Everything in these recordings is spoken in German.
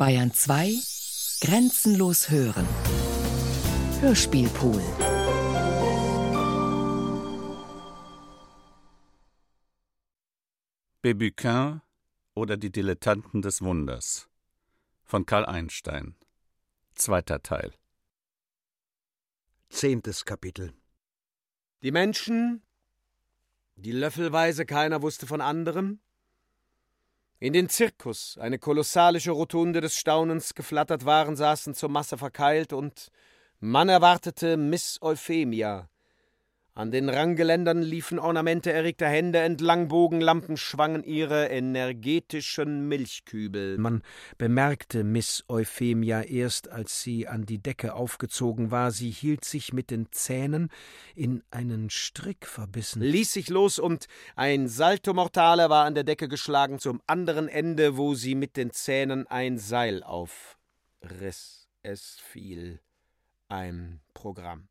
Bayern 2 Grenzenlos hören. Hörspielpool. Bebuquin oder die Dilettanten des Wunders von Karl Einstein. Zweiter Teil. Zehntes Kapitel. Die Menschen, die löffelweise keiner wusste von anderem, in den Zirkus, eine kolossalische Rotunde des Staunens geflattert waren, saßen zur Masse verkeilt und man erwartete Miss Euphemia, an den Ranggeländern liefen Ornamente erregter Hände entlang, Bogenlampen schwangen ihre energetischen Milchkübel. Man bemerkte Miss Euphemia erst, als sie an die Decke aufgezogen war. Sie hielt sich mit den Zähnen in einen Strick verbissen. Ließ sich los und ein Salto Mortale war an der Decke geschlagen zum anderen Ende, wo sie mit den Zähnen ein Seil aufriss. Es fiel ein Programm.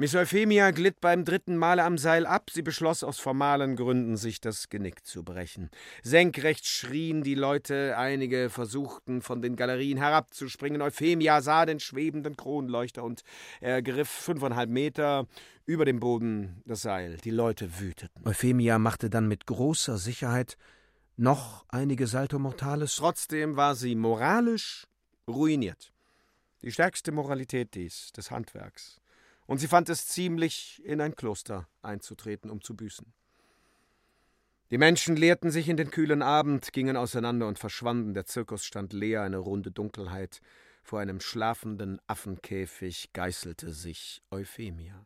Miss Euphemia glitt beim dritten Male am Seil ab. Sie beschloss aus formalen Gründen, sich das Genick zu brechen. Senkrecht schrien die Leute, einige versuchten, von den Galerien herabzuspringen. Euphemia sah den schwebenden Kronleuchter und ergriff fünfeinhalb Meter über dem Boden das Seil. Die Leute wüteten. Euphemia machte dann mit großer Sicherheit noch einige Salto Mortales. Trotzdem war sie moralisch ruiniert. Die stärkste Moralität dies, des Handwerks und sie fand es ziemlich, in ein Kloster einzutreten, um zu büßen. Die Menschen leerten sich in den kühlen Abend, gingen auseinander und verschwanden. Der Zirkus stand leer, eine runde Dunkelheit. Vor einem schlafenden Affenkäfig geißelte sich Euphemia.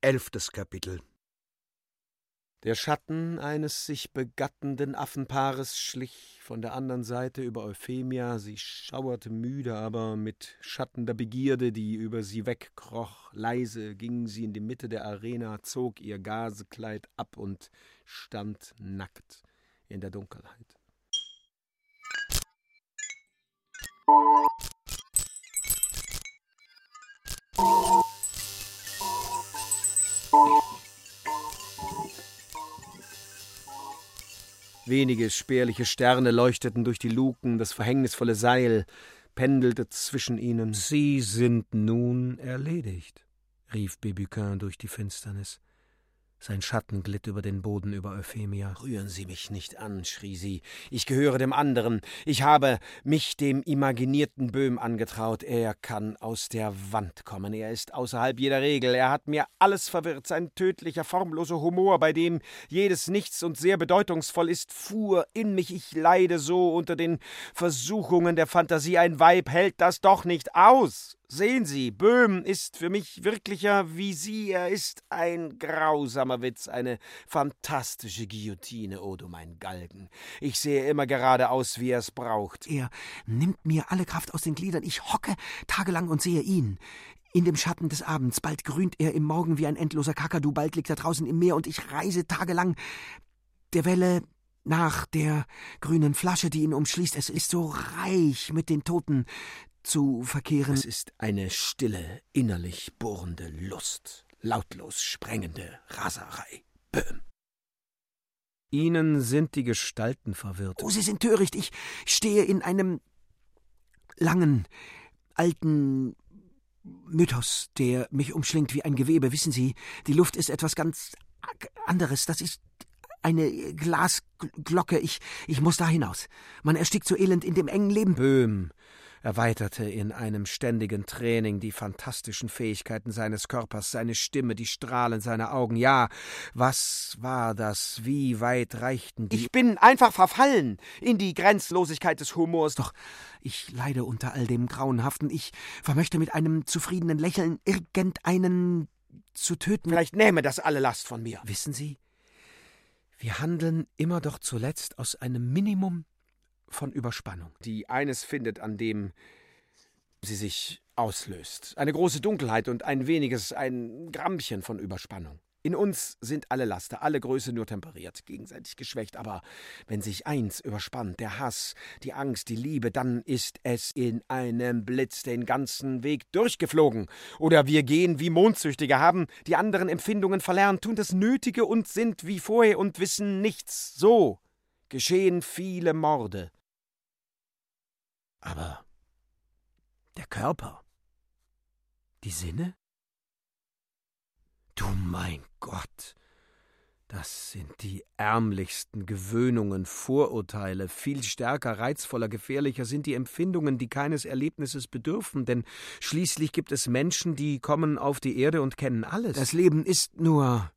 Elftes Kapitel der Schatten eines sich begattenden Affenpaares schlich von der anderen Seite über Euphemia. Sie schauerte müde, aber mit schattender Begierde, die über sie wegkroch. Leise ging sie in die Mitte der Arena, zog ihr Gasekleid ab und stand nackt in der Dunkelheit. Wenige spärliche Sterne leuchteten durch die Luken, das verhängnisvolle Seil pendelte zwischen ihnen. Sie sind nun erledigt, rief Bebuquin durch die Finsternis. Sein Schatten glitt über den Boden über Euphemia. Rühren Sie mich nicht an, schrie sie. Ich gehöre dem anderen. Ich habe mich dem imaginierten Böhm angetraut. Er kann aus der Wand kommen. Er ist außerhalb jeder Regel. Er hat mir alles verwirrt. Sein tödlicher, formloser Humor, bei dem jedes Nichts und sehr bedeutungsvoll ist, fuhr in mich. Ich leide so unter den Versuchungen der Fantasie. Ein Weib hält das doch nicht aus. Sehen Sie, Böhm ist für mich wirklicher wie Sie. Er ist ein grausamer Witz, eine fantastische Guillotine, o oh, du mein Galgen. Ich sehe immer gerade aus, wie er es braucht. Er nimmt mir alle Kraft aus den Gliedern. Ich hocke tagelang und sehe ihn. In dem Schatten des Abends. Bald grünt er im Morgen wie ein endloser Kakadu, bald liegt er draußen im Meer und ich reise tagelang der Welle nach der grünen Flasche, die ihn umschließt. Es ist so reich mit den Toten, zu verkehren. Es ist eine stille, innerlich bohrende Lust, lautlos sprengende Raserei. Böhm. Ihnen sind die Gestalten verwirrt. Oh, Sie sind töricht. Ich stehe in einem langen, alten Mythos, der mich umschlingt wie ein Gewebe. Wissen Sie, die Luft ist etwas ganz anderes. Das ist eine Glasglocke. Ich, ich muss da hinaus. Man erstickt so elend in dem engen Leben. Böhm erweiterte in einem ständigen Training die fantastischen Fähigkeiten seines Körpers, seine Stimme, die Strahlen seiner Augen. Ja, was war das? Wie weit reichten die? Ich bin einfach verfallen in die Grenzlosigkeit des Humors. Doch ich leide unter all dem Grauenhaften. Ich vermöchte mit einem zufriedenen Lächeln irgendeinen zu töten. Vielleicht nähme das alle Last von mir. Wissen Sie, wir handeln immer doch zuletzt aus einem Minimum von Überspannung. Die eines findet, an dem sie sich auslöst. Eine große Dunkelheit und ein weniges, ein Grammchen von Überspannung. In uns sind alle Laster, alle Größe nur temperiert, gegenseitig geschwächt, aber wenn sich eins überspannt, der Hass, die Angst, die Liebe, dann ist es in einem Blitz den ganzen Weg durchgeflogen. Oder wir gehen wie Mondsüchtige, haben die anderen Empfindungen verlernt, tun das Nötige und sind wie vorher und wissen nichts. So geschehen viele Morde, Aber der Körper, die Sinne? Du mein Gott, das sind die ärmlichsten Gewöhnungen, Vorurteile, viel stärker, reizvoller, gefährlicher sind die Empfindungen, die keines Erlebnisses bedürfen, denn schließlich gibt es Menschen, die kommen auf die Erde und kennen alles. Das Leben ist nur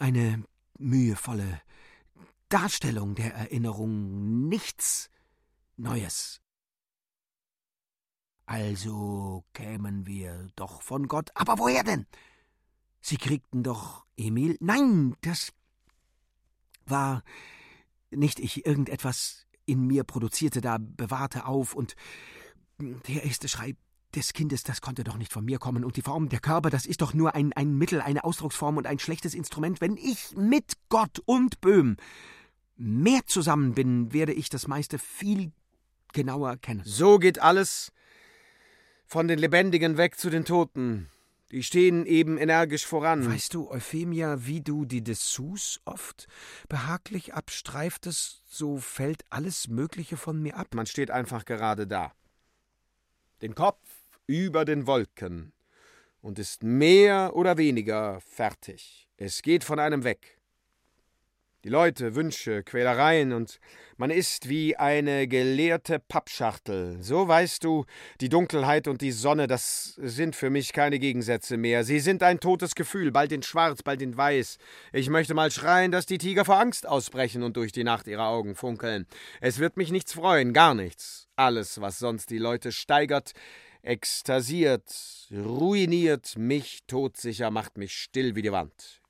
eine mühevolle Darstellung der Erinnerung, nichts Neues. Also kämen wir doch von Gott. Aber woher denn? Sie kriegten doch Emil. Nein, das war nicht ich, irgendetwas in mir produzierte da, bewahrte auf, und der erste Schrei des Kindes, das konnte doch nicht von mir kommen, und die Form, der Körper, das ist doch nur ein, ein Mittel, eine Ausdrucksform und ein schlechtes Instrument. Wenn ich mit Gott und Böhm mehr zusammen bin, werde ich das meiste viel genauer kennen. So geht alles von den Lebendigen weg zu den Toten. Die stehen eben energisch voran. Weißt du, Euphemia, wie du die Dessous oft behaglich abstreiftest, so fällt alles Mögliche von mir ab. Man steht einfach gerade da. Den Kopf über den Wolken und ist mehr oder weniger fertig. Es geht von einem weg. Die Leute, Wünsche, Quälereien und man ist wie eine geleerte Pappschachtel. So weißt du, die Dunkelheit und die Sonne, das sind für mich keine Gegensätze mehr. Sie sind ein totes Gefühl, bald in Schwarz, bald in Weiß. Ich möchte mal schreien, dass die Tiger vor Angst ausbrechen und durch die Nacht ihre Augen funkeln. Es wird mich nichts freuen, gar nichts. Alles, was sonst die Leute steigert, ekstasiert, ruiniert, mich todsicher, macht mich still wie die Wand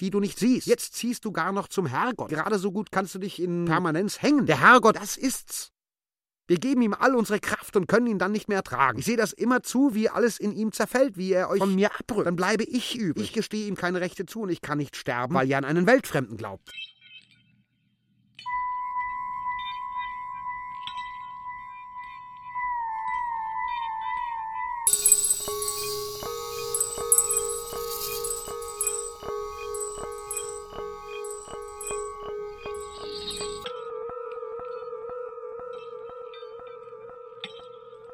die du nicht siehst. Jetzt ziehst du gar noch zum Herrgott. Gerade so gut kannst du dich in Permanenz hängen. Der Herrgott, das ist's. Wir geben ihm all unsere Kraft und können ihn dann nicht mehr ertragen. Ich sehe das immer zu, wie alles in ihm zerfällt, wie er euch von mir abrückt. Dann bleibe ich übrig. Ich gestehe ihm keine Rechte zu und ich kann nicht sterben, weil ihr an einen Weltfremden glaubt.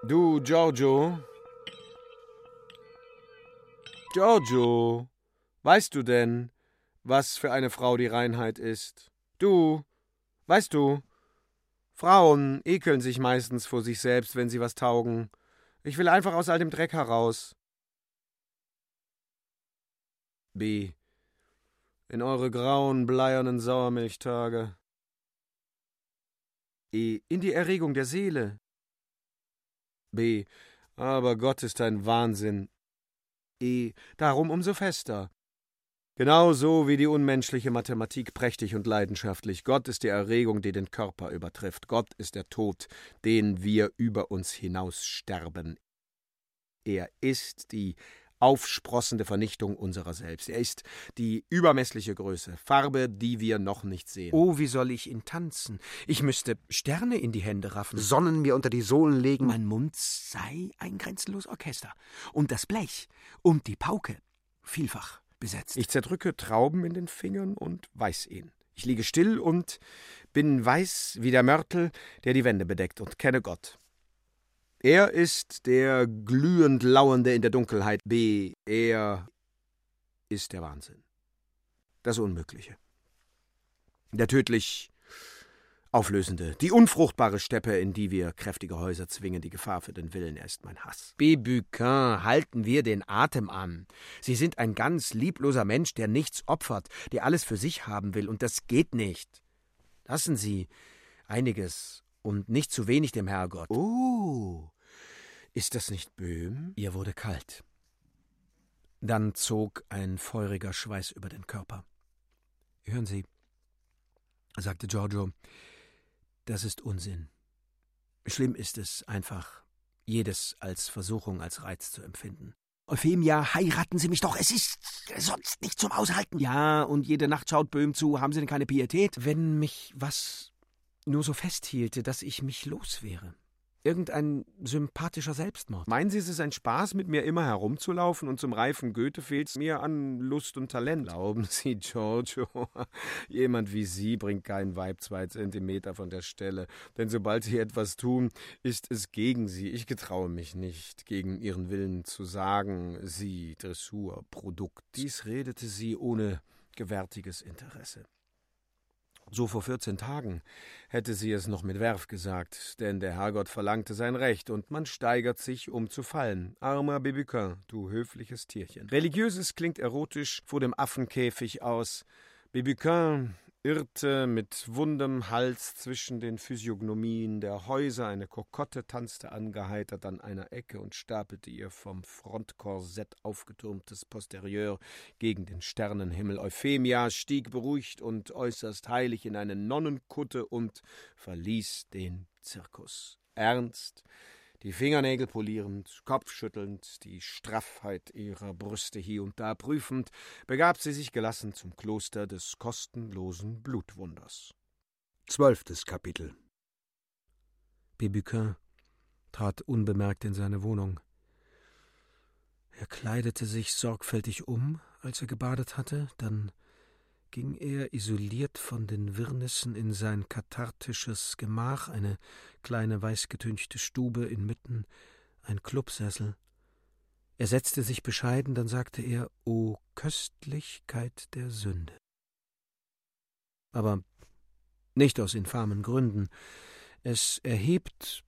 Du, Giorgio. Giorgio, weißt du denn, was für eine Frau die Reinheit ist? Du, weißt du, Frauen ekeln sich meistens vor sich selbst, wenn sie was taugen. Ich will einfach aus all dem Dreck heraus. B. In eure grauen, bleiernen Sauermilchtage. E. In die Erregung der Seele. B. Aber Gott ist ein Wahnsinn. E. Darum umso fester. Genauso wie die unmenschliche Mathematik prächtig und leidenschaftlich. Gott ist die Erregung, die den Körper übertrifft. Gott ist der Tod, den wir über uns hinaus sterben. Er ist die aufsprossende Vernichtung unserer selbst. Er ist die übermessliche Größe, Farbe, die wir noch nicht sehen. Oh, wie soll ich ihn tanzen? Ich müsste Sterne in die Hände raffen. Sonnen mir unter die Sohlen legen. Mein Mund sei ein grenzenlos Orchester. Und das Blech und die Pauke vielfach besetzt. Ich zerdrücke Trauben in den Fingern und weiß ihn. Ich liege still und bin weiß wie der Mörtel, der die Wände bedeckt, und kenne Gott. Er ist der glühend Lauernde in der Dunkelheit. B. Er ist der Wahnsinn. Das Unmögliche. Der tödlich Auflösende, die unfruchtbare Steppe, in die wir kräftige Häuser zwingen, die Gefahr für den Willen, er ist mein Hass. B. Buquin, halten wir den Atem an. Sie sind ein ganz liebloser Mensch, der nichts opfert, der alles für sich haben will, und das geht nicht. Lassen Sie einiges und nicht zu wenig dem Herrgott. Oh, ist das nicht Böhm? Ihr wurde kalt. Dann zog ein feuriger Schweiß über den Körper. Hören Sie, sagte Giorgio, das ist Unsinn. Schlimm ist es einfach, jedes als Versuchung, als Reiz zu empfinden. Euphemia, heiraten Sie mich doch, es ist sonst nicht zum Aushalten. Ja, und jede Nacht schaut Böhm zu, haben Sie denn keine Pietät? Wenn mich was nur so festhielte, dass ich mich los wäre. Irgendein sympathischer Selbstmord. Meinen Sie, es ist ein Spaß, mit mir immer herumzulaufen und zum reifen Goethe fehlt's mir an Lust und Talent? Glauben Sie, Giorgio, jemand wie Sie bringt kein Weib zwei Zentimeter von der Stelle, denn sobald Sie etwas tun, ist es gegen Sie. Ich getraue mich nicht, gegen Ihren Willen zu sagen, Sie Dressurprodukt. Dies redete sie ohne gewärtiges Interesse. So vor vierzehn Tagen hätte sie es noch mit Werf gesagt, denn der Herrgott verlangte sein Recht, und man steigert sich, um zu fallen. Armer Bibiquin, du höfliches Tierchen. Religiöses klingt erotisch vor dem Affenkäfig aus. Bibiquin irrte mit wundem Hals zwischen den Physiognomien der Häuser, eine Kokotte tanzte angeheitert an einer Ecke und stapelte ihr vom Frontkorsett aufgetürmtes Posterieur gegen den Sternenhimmel. Euphemia stieg beruhigt und äußerst heilig in eine Nonnenkutte und verließ den Zirkus. Ernst, die Fingernägel polierend, kopfschüttelnd, die Straffheit ihrer Brüste hier und da prüfend, begab sie sich gelassen zum Kloster des kostenlosen Blutwunders. Zwölftes Kapitel Bébuquin trat unbemerkt in seine Wohnung. Er kleidete sich sorgfältig um, als er gebadet hatte, dann ging er isoliert von den Wirrnissen in sein kathartisches Gemach, eine kleine weißgetünchte Stube inmitten, ein Clubsessel. Er setzte sich bescheiden, dann sagte er, O Köstlichkeit der Sünde. Aber nicht aus infamen Gründen. Es erhebt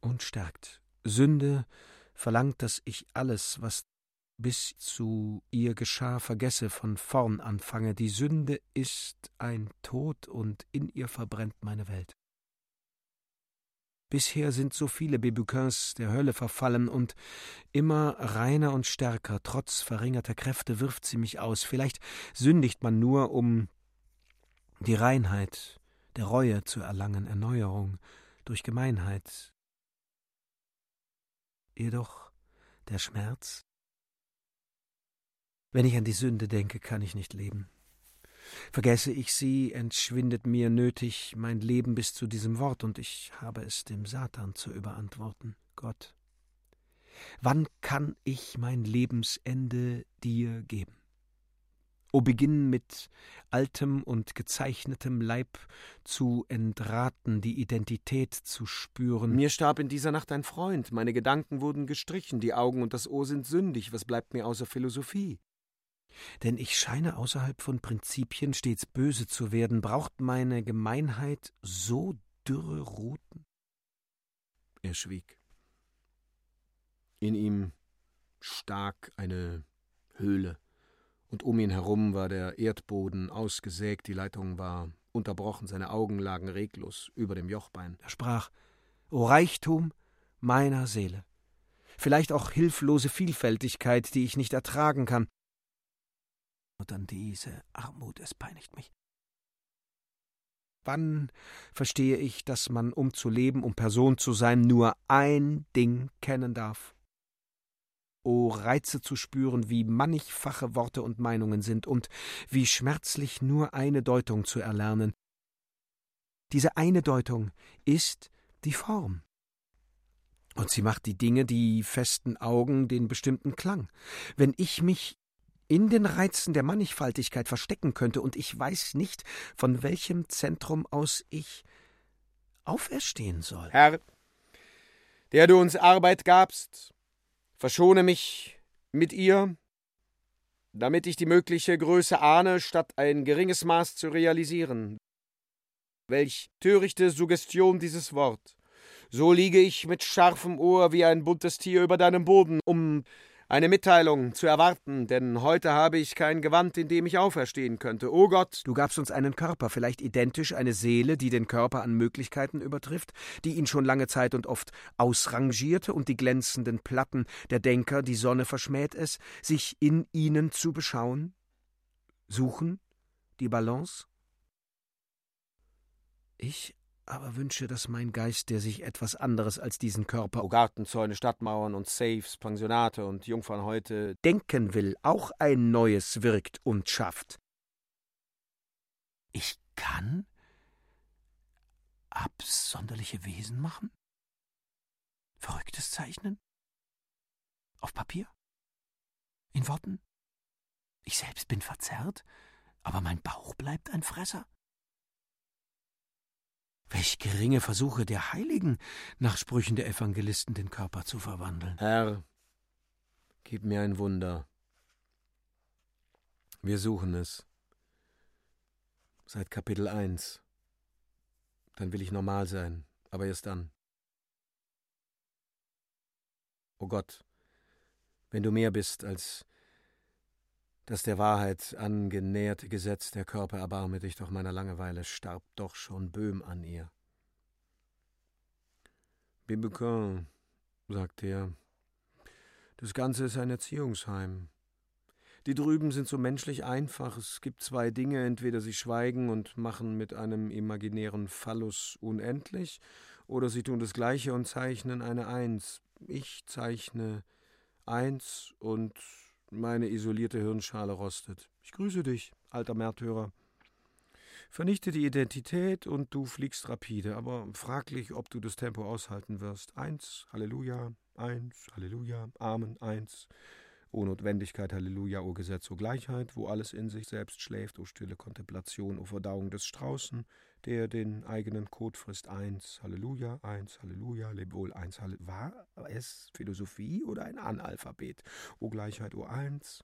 und stärkt. Sünde verlangt, dass ich alles, was bis zu ihr geschah, vergesse, von vorn anfange. Die Sünde ist ein Tod und in ihr verbrennt meine Welt. Bisher sind so viele Bebuquins der Hölle verfallen und immer reiner und stärker, trotz verringerter Kräfte, wirft sie mich aus. Vielleicht sündigt man nur, um die Reinheit der Reue zu erlangen, Erneuerung durch Gemeinheit. Jedoch der Schmerz, wenn ich an die Sünde denke, kann ich nicht leben. Vergesse ich sie, entschwindet mir nötig mein Leben bis zu diesem Wort, und ich habe es dem Satan zu überantworten. Gott, wann kann ich mein Lebensende dir geben? O beginn mit altem und gezeichnetem Leib zu entraten, die Identität zu spüren. Mir starb in dieser Nacht ein Freund, meine Gedanken wurden gestrichen, die Augen und das Ohr sind sündig, was bleibt mir außer Philosophie? Denn ich scheine außerhalb von Prinzipien stets böse zu werden. Braucht meine Gemeinheit so dürre Ruten? Er schwieg. In ihm stak eine Höhle, und um ihn herum war der Erdboden ausgesägt, die Leitung war unterbrochen, seine Augen lagen reglos über dem Jochbein. Er sprach: O Reichtum meiner Seele! Vielleicht auch hilflose Vielfältigkeit, die ich nicht ertragen kann. Und dann diese Armut, es peinigt mich. Wann verstehe ich, dass man, um zu leben, um Person zu sein, nur ein Ding kennen darf? O Reize zu spüren, wie mannigfache Worte und Meinungen sind und wie schmerzlich nur eine Deutung zu erlernen. Diese eine Deutung ist die Form. Und sie macht die Dinge, die festen Augen, den bestimmten Klang. Wenn ich mich in den Reizen der Mannigfaltigkeit verstecken könnte, und ich weiß nicht, von welchem Zentrum aus ich auferstehen soll. Herr, der du uns Arbeit gabst, verschone mich mit ihr, damit ich die mögliche Größe ahne, statt ein geringes Maß zu realisieren. Welch törichte Suggestion dieses Wort. So liege ich mit scharfem Ohr wie ein buntes Tier über deinem Boden, um eine Mitteilung zu erwarten, denn heute habe ich kein Gewand, in dem ich auferstehen könnte. O oh Gott! Du gabst uns einen Körper, vielleicht identisch eine Seele, die den Körper an Möglichkeiten übertrifft, die ihn schon lange Zeit und oft ausrangierte und die glänzenden Platten der Denker, die Sonne verschmäht es, sich in ihnen zu beschauen? Suchen? Die Balance? Ich aber wünsche, dass mein Geist, der sich etwas anderes als diesen Körper, o Gartenzäune, Stadtmauern und Safes, Pensionate und Jungfern heute, denken will, auch ein Neues wirkt und schafft. Ich kann absonderliche Wesen machen? Verrücktes Zeichnen? Auf Papier? In Worten? Ich selbst bin verzerrt, aber mein Bauch bleibt ein Fresser. Welch geringe Versuche der Heiligen, nach Sprüchen der Evangelisten den Körper zu verwandeln. Herr, gib mir ein Wunder. Wir suchen es. Seit Kapitel 1. Dann will ich normal sein, aber erst dann. O Gott, wenn du mehr bist als das der Wahrheit angenäherte Gesetz, der Körper erbarme dich doch meiner Langeweile, starb doch schon Böhm an ihr. Bibequin, sagte er, das Ganze ist ein Erziehungsheim. Die drüben sind so menschlich einfach. Es gibt zwei Dinge, entweder sie schweigen und machen mit einem imaginären Phallus unendlich, oder sie tun das Gleiche und zeichnen eine Eins. Ich zeichne eins und meine isolierte Hirnschale rostet. Ich grüße dich, alter Märtyrer. Vernichte die Identität und du fliegst rapide, aber fraglich, ob du das Tempo aushalten wirst. Eins, Halleluja, eins, Halleluja, Amen, eins. O Notwendigkeit, Halleluja, O Gesetz, O Gleichheit, wo alles in sich selbst schläft, O stille Kontemplation, O Verdauung des Straußen, der den eigenen Kot frisst. Eins, Halleluja, eins, Halleluja, leb wohl, eins, Halleluja. War es Philosophie oder ein Analphabet? O Gleichheit, O eins.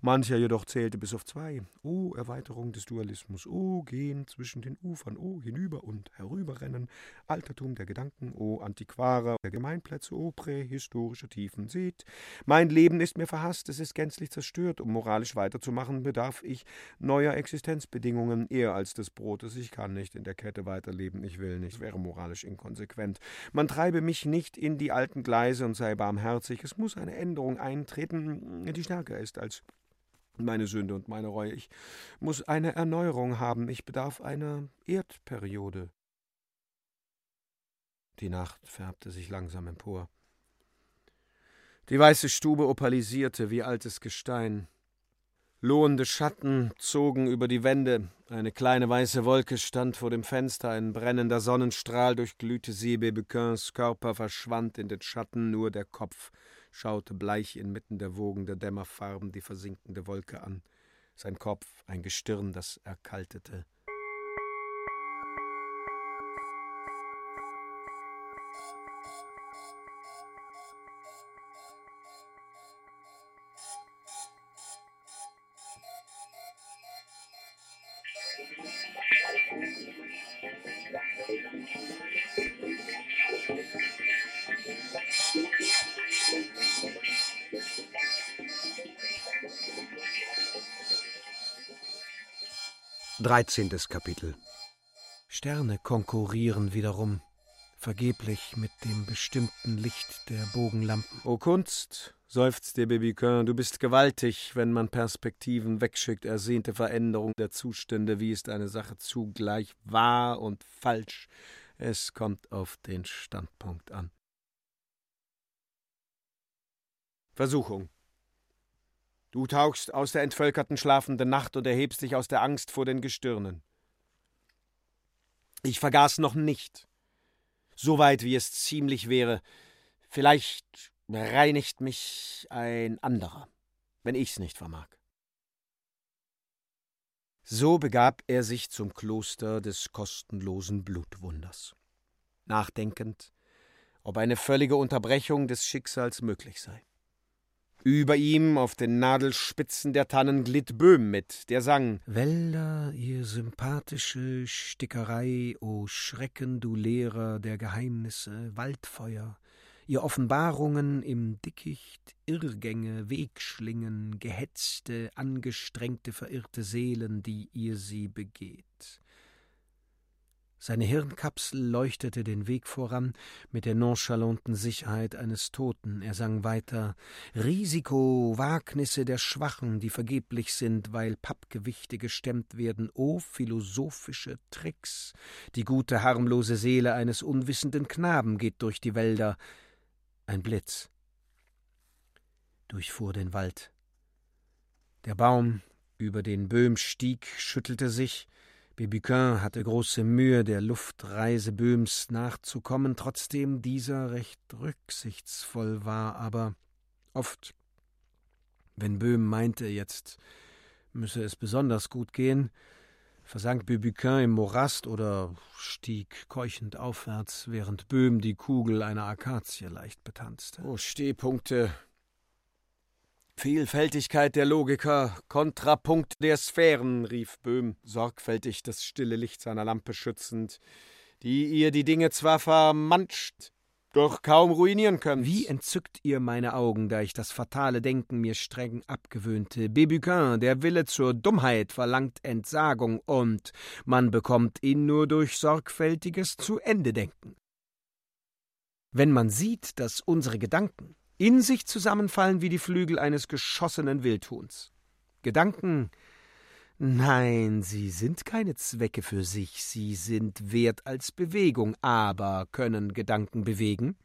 Mancher jedoch zählte bis auf zwei. O Erweiterung des Dualismus, O Gehen zwischen den Ufern, O hinüber und herüberrennen, Altertum der Gedanken, O Antiquarer der Gemeinplätze, O prähistorische Tiefen. Seht, mein Leben ist mir verhasst, es ist gänzlich zerstört. Um moralisch weiterzumachen, bedarf ich neuer Existenzbedingungen, eher als des Brotes. Ich kann nicht in der Kette weiterleben, ich will nicht, wäre moralisch inkonsequent. Man treibe mich nicht in die alten Gleise und sei barmherzig. Es muss eine Änderung eintreten, die stärker ist als meine Sünde und meine Reue. Ich muss eine Erneuerung haben. Ich bedarf einer Erdperiode. Die Nacht färbte sich langsam empor. Die weiße Stube opalisierte wie altes Gestein. Lohende Schatten zogen über die Wände, eine kleine weiße Wolke stand vor dem Fenster, ein brennender Sonnenstrahl durchglühte sie, Bebequins Körper verschwand in den Schatten, nur der Kopf schaute bleich inmitten der Wogen der Dämmerfarben die versinkende Wolke an, sein Kopf ein Gestirn, das erkaltete. 13. Kapitel Sterne konkurrieren wiederum, vergeblich mit dem bestimmten Licht der Bogenlampen. O Kunst, seufzt der Babyquin, du bist gewaltig, wenn man Perspektiven wegschickt, ersehnte Veränderung der Zustände, wie ist eine Sache zugleich wahr und falsch. Es kommt auf den Standpunkt an. Versuchung. Du tauchst aus der entvölkerten schlafenden Nacht und erhebst dich aus der Angst vor den Gestirnen. Ich vergaß noch nicht, so weit wie es ziemlich wäre. Vielleicht reinigt mich ein anderer, wenn ich's nicht vermag. So begab er sich zum Kloster des kostenlosen Blutwunders, nachdenkend, ob eine völlige Unterbrechung des Schicksals möglich sei. Über ihm auf den Nadelspitzen der Tannen glitt Böhm mit, der sang Wälder, ihr sympathische Stickerei, o Schrecken, du Lehrer der Geheimnisse, Waldfeuer, ihr Offenbarungen im Dickicht, Irrgänge, Wegschlingen, gehetzte, angestrengte, verirrte Seelen, die ihr sie begeht. Seine Hirnkapsel leuchtete den Weg voran mit der nonchalanten Sicherheit eines Toten. Er sang weiter Risiko, Wagnisse der Schwachen, die vergeblich sind, weil Pappgewichte gestemmt werden, o philosophische Tricks. Die gute, harmlose Seele eines unwissenden Knaben geht durch die Wälder. Ein Blitz durchfuhr den Wald. Der Baum, über den Böhm stieg, schüttelte sich, Bébuquin hatte große Mühe, der Luftreise Böhms nachzukommen, trotzdem dieser recht rücksichtsvoll war, aber oft, wenn Böhm meinte, jetzt müsse es besonders gut gehen, versank Bébuquin im Morast oder stieg keuchend aufwärts, während Böhm die Kugel einer Akazie leicht betanzte. Oh, Stehpunkte, Vielfältigkeit der Logiker, Kontrapunkt der Sphären, rief Böhm, sorgfältig das stille Licht seiner Lampe schützend, die ihr die Dinge zwar vermanscht, doch kaum ruinieren könnt. Wie entzückt ihr meine Augen, da ich das fatale Denken mir streng abgewöhnte. Bébuquin, der Wille zur Dummheit verlangt Entsagung, und man bekommt ihn nur durch sorgfältiges zu Ende denken. Wenn man sieht, dass unsere Gedanken in sich zusammenfallen wie die Flügel eines geschossenen Wildhuhns. Gedanken, nein, sie sind keine Zwecke für sich, sie sind wert als Bewegung, aber können Gedanken bewegen?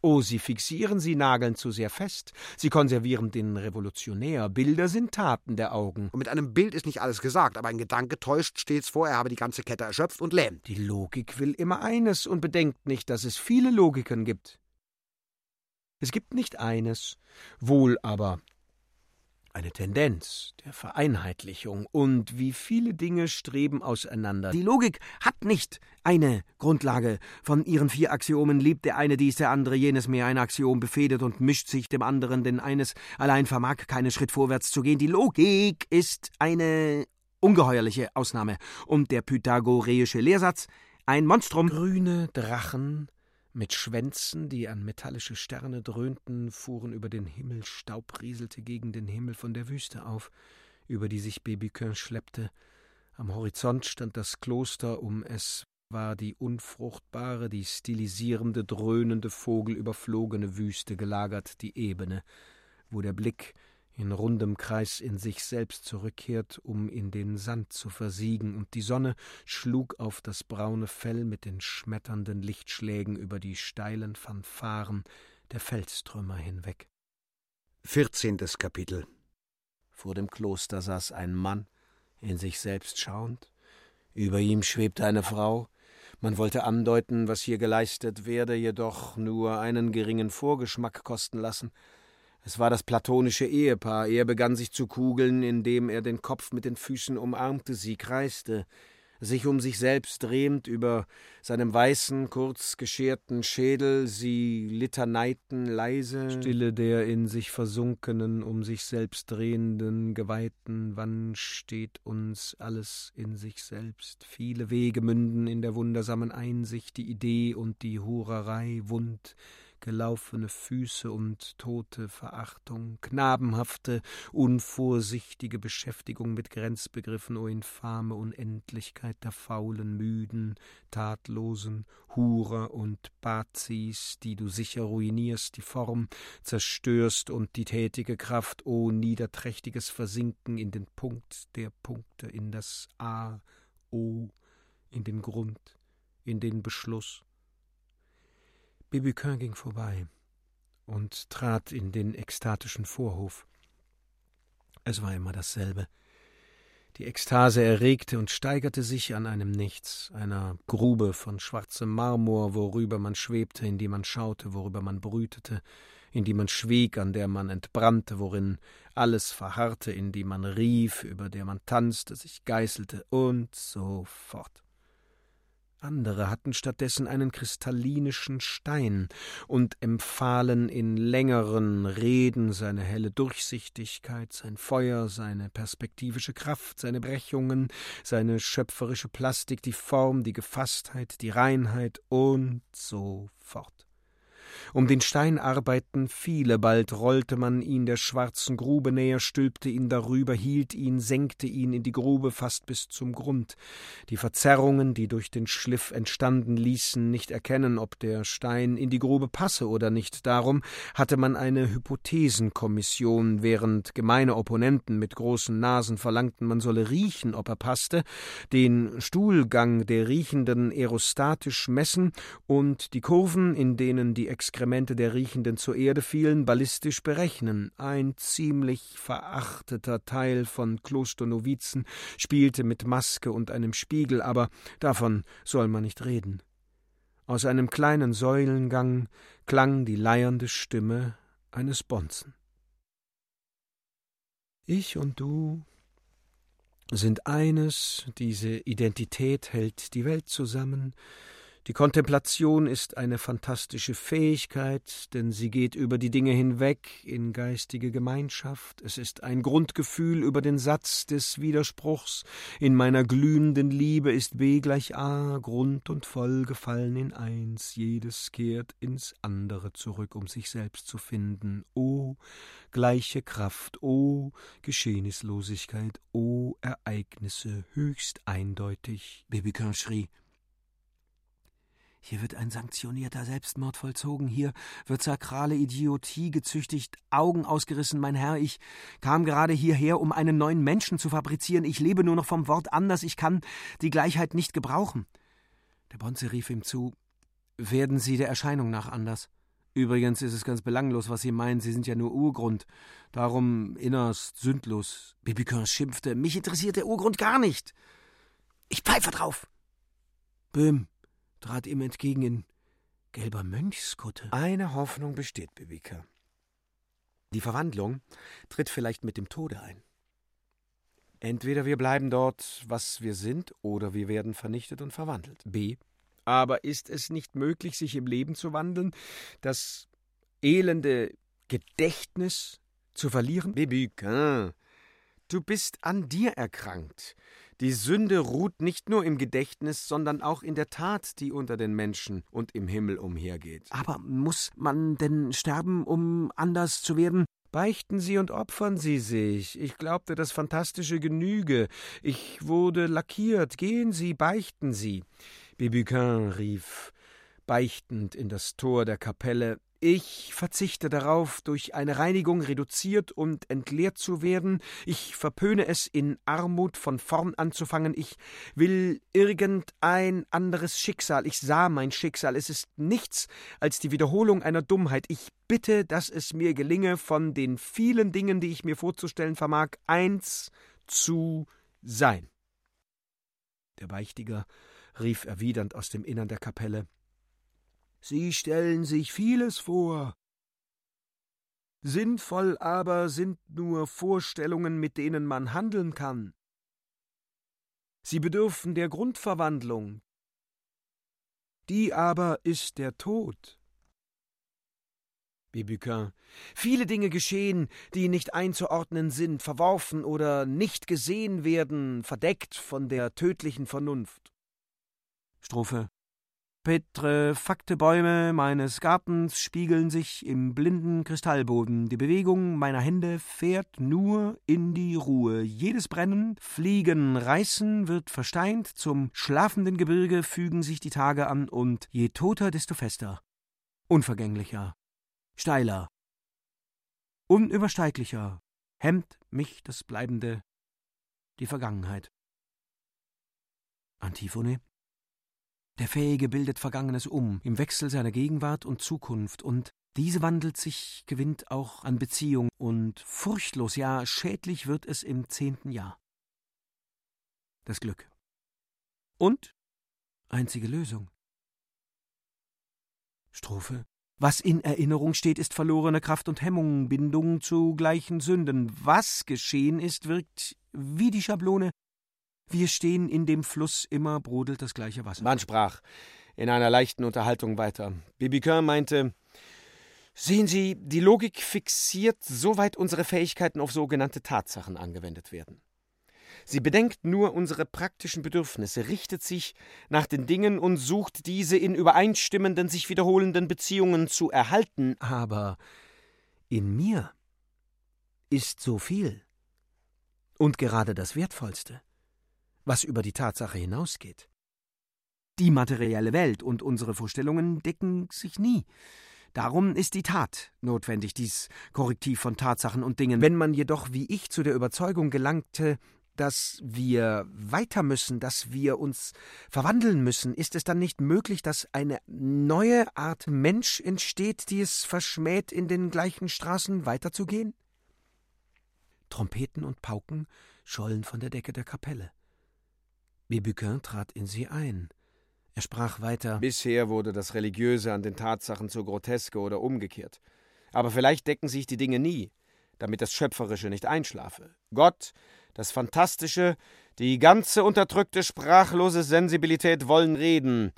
Oh, sie fixieren, sie nageln zu sehr fest, sie konservieren den Revolutionär, Bilder sind Taten der Augen. Und mit einem Bild ist nicht alles gesagt, aber ein Gedanke täuscht stets vor, er habe die ganze Kette erschöpft und lähmt. Die Logik will immer eines und bedenkt nicht, dass es viele Logiken gibt. Es gibt nicht eines, wohl aber eine Tendenz der Vereinheitlichung, und wie viele Dinge streben auseinander. Die Logik hat nicht eine Grundlage. Von ihren vier Axiomen liebt der eine dies, der andere jenes mehr. Ein Axiom befehdet und mischt sich dem anderen, denn eines allein vermag keinen Schritt vorwärts zu gehen. Die Logik ist eine ungeheuerliche Ausnahme. Und der pythagoreische Lehrsatz ein Monstrum. Grüne Drachen mit Schwänzen, die an metallische Sterne dröhnten, fuhren über den Himmel, Staub rieselte gegen den Himmel von der Wüste auf, über die sich Babyquin schleppte. Am Horizont stand das Kloster, um es war die unfruchtbare, die stilisierende, dröhnende, vogelüberflogene Wüste gelagert, die Ebene, wo der Blick in rundem Kreis in sich selbst zurückkehrt, um in den Sand zu versiegen, und die Sonne schlug auf das braune Fell mit den schmetternden Lichtschlägen über die steilen Fanfaren der Felstrümmer hinweg. Vierzehntes Kapitel. Vor dem Kloster saß ein Mann, in sich selbst schauend, über ihm schwebte eine Frau, man wollte andeuten, was hier geleistet werde, jedoch nur einen geringen Vorgeschmack kosten lassen, es war das platonische Ehepaar. Er begann sich zu kugeln, indem er den Kopf mit den Füßen umarmte, sie kreiste, sich um sich selbst drehend über seinem weißen, kurz gescherten Schädel, sie litaneiten leise. Stille der in sich versunkenen, um sich selbst drehenden, geweihten, wann steht uns alles in sich selbst? Viele Wege münden in der wundersamen Einsicht, die Idee und die Hurerei, wund, gelaufene Füße und tote Verachtung, knabenhafte, unvorsichtige Beschäftigung mit Grenzbegriffen, o infame Unendlichkeit der faulen, müden, tatlosen Hurer und Bazis, die du sicher ruinierst, die Form zerstörst und die tätige Kraft, o niederträchtiges Versinken in den Punkt der Punkte, in das A, O, in den Grund, in den Beschluss, Bébuquin ging vorbei und trat in den ekstatischen Vorhof. Es war immer dasselbe. Die Ekstase erregte und steigerte sich an einem Nichts, einer Grube von schwarzem Marmor, worüber man schwebte, in die man schaute, worüber man brütete, in die man schwieg, an der man entbrannte, worin alles verharrte, in die man rief, über der man tanzte, sich geißelte und so fort. Andere hatten stattdessen einen kristallinischen Stein und empfahlen in längeren Reden seine helle Durchsichtigkeit, sein Feuer, seine perspektivische Kraft, seine Brechungen, seine schöpferische Plastik, die Form, die Gefasstheit, die Reinheit und so fort. Um den Stein arbeiten viele, bald rollte man ihn der schwarzen Grube näher, stülpte ihn darüber, hielt ihn, senkte ihn in die Grube fast bis zum Grund. Die Verzerrungen, die durch den Schliff entstanden, ließen nicht erkennen, ob der Stein in die Grube passe oder nicht. Darum hatte man eine Hypothesenkommission, während gemeine Opponenten mit großen Nasen verlangten, man solle riechen, ob er passte, den Stuhlgang der Riechenden aerostatisch messen und die Kurven, in denen die Exkremente Exkremente der Riechenden zur Erde fielen, ballistisch berechnen. Ein ziemlich verachteter Teil von Klosternovizen spielte mit Maske und einem Spiegel, aber davon soll man nicht reden. Aus einem kleinen Säulengang klang die leiernde Stimme eines Bonzen. Ich und du sind eines, diese Identität hält die Welt zusammen, die Kontemplation ist eine fantastische Fähigkeit, denn sie geht über die Dinge hinweg in geistige Gemeinschaft. Es ist ein Grundgefühl über den Satz des Widerspruchs. In meiner glühenden Liebe ist B gleich A, Grund und Folge fallen in eins. Jedes kehrt ins andere zurück, um sich selbst zu finden. O gleiche Kraft, O Geschehnislosigkeit, O Ereignisse, höchst eindeutig. Babykin schrie. Hier wird ein sanktionierter Selbstmord vollzogen, hier wird sakrale Idiotie gezüchtigt, Augen ausgerissen, mein Herr, ich kam gerade hierher, um einen neuen Menschen zu fabrizieren, ich lebe nur noch vom Wort anders, ich kann die Gleichheit nicht gebrauchen. Der Bonze rief ihm zu, werden Sie der Erscheinung nach anders? Übrigens ist es ganz belanglos, was Sie meinen, Sie sind ja nur Urgrund, darum innerst sündlos. Bibikin schimpfte, mich interessiert der Urgrund gar nicht. Ich pfeife drauf. Böhm, trat ihm entgegen in gelber Mönchskutte. Eine Hoffnung besteht, Bewika. Die Verwandlung tritt vielleicht mit dem Tode ein. Entweder wir bleiben dort, was wir sind, oder wir werden vernichtet und verwandelt. B. Aber ist es nicht möglich, sich im Leben zu wandeln, das elende Gedächtnis zu verlieren? Bebuquin, du bist an dir erkrankt. Die Sünde ruht nicht nur im Gedächtnis, sondern auch in der Tat, die unter den Menschen und im Himmel umhergeht. Aber muss man denn sterben, um anders zu werden? Beichten Sie und opfern Sie sich. Ich glaubte, das Fantastische genüge. Ich wurde lackiert. Gehen Sie, beichten Sie. Bibuquin rief beichtend in das Tor der Kapelle. Ich verzichte darauf, durch eine Reinigung reduziert und entleert zu werden. Ich verpöne es, in Armut von vorn anzufangen. Ich will irgendein anderes Schicksal. Ich sah mein Schicksal. Es ist nichts als die Wiederholung einer Dummheit. Ich bitte, dass es mir gelinge, von den vielen Dingen, die ich mir vorzustellen vermag, eins zu sein. Der Beichtiger rief erwidernd aus dem Innern der Kapelle. Sie stellen sich vieles vor. Sinnvoll aber sind nur Vorstellungen, mit denen man handeln kann. Sie bedürfen der Grundverwandlung. Die aber ist der Tod. Bibuquin. Viele Dinge geschehen, die nicht einzuordnen sind, verworfen oder nicht gesehen werden, verdeckt von der tödlichen Vernunft. Strophe Petrefakte Bäume meines Gartens spiegeln sich im blinden Kristallboden. Die Bewegung meiner Hände fährt nur in die Ruhe. Jedes Brennen, Fliegen, Reißen wird versteint. Zum schlafenden Gebirge fügen sich die Tage an und je toter, desto fester. Unvergänglicher. Steiler. Unübersteiglicher. Hemmt mich das Bleibende. Die Vergangenheit. Antiphone der Fähige bildet Vergangenes um, im Wechsel seiner Gegenwart und Zukunft, und diese wandelt sich, gewinnt auch an Beziehung, und furchtlos, ja schädlich wird es im zehnten Jahr. Das Glück. Und einzige Lösung. Strophe. Was in Erinnerung steht, ist verlorene Kraft und Hemmung, Bindung zu gleichen Sünden. Was geschehen ist, wirkt wie die Schablone wir stehen in dem Fluss, immer brodelt das gleiche Wasser. Man sprach in einer leichten Unterhaltung weiter. Bibiquin meinte, Sehen Sie, die Logik fixiert, soweit unsere Fähigkeiten auf sogenannte Tatsachen angewendet werden. Sie bedenkt nur unsere praktischen Bedürfnisse, richtet sich nach den Dingen und sucht diese in übereinstimmenden, sich wiederholenden Beziehungen zu erhalten. Aber in mir ist so viel und gerade das Wertvollste was über die Tatsache hinausgeht. Die materielle Welt und unsere Vorstellungen decken sich nie. Darum ist die Tat notwendig, dies Korrektiv von Tatsachen und Dingen. Wenn man jedoch wie ich zu der Überzeugung gelangte, dass wir weiter müssen, dass wir uns verwandeln müssen, ist es dann nicht möglich, dass eine neue Art Mensch entsteht, die es verschmäht, in den gleichen Straßen weiterzugehen? Trompeten und Pauken schollen von der Decke der Kapelle. Bibuquin trat in sie ein. Er sprach weiter Bisher wurde das Religiöse an den Tatsachen zur Groteske oder umgekehrt. Aber vielleicht decken sich die Dinge nie, damit das Schöpferische nicht einschlafe. Gott, das Fantastische, die ganze unterdrückte sprachlose Sensibilität wollen reden.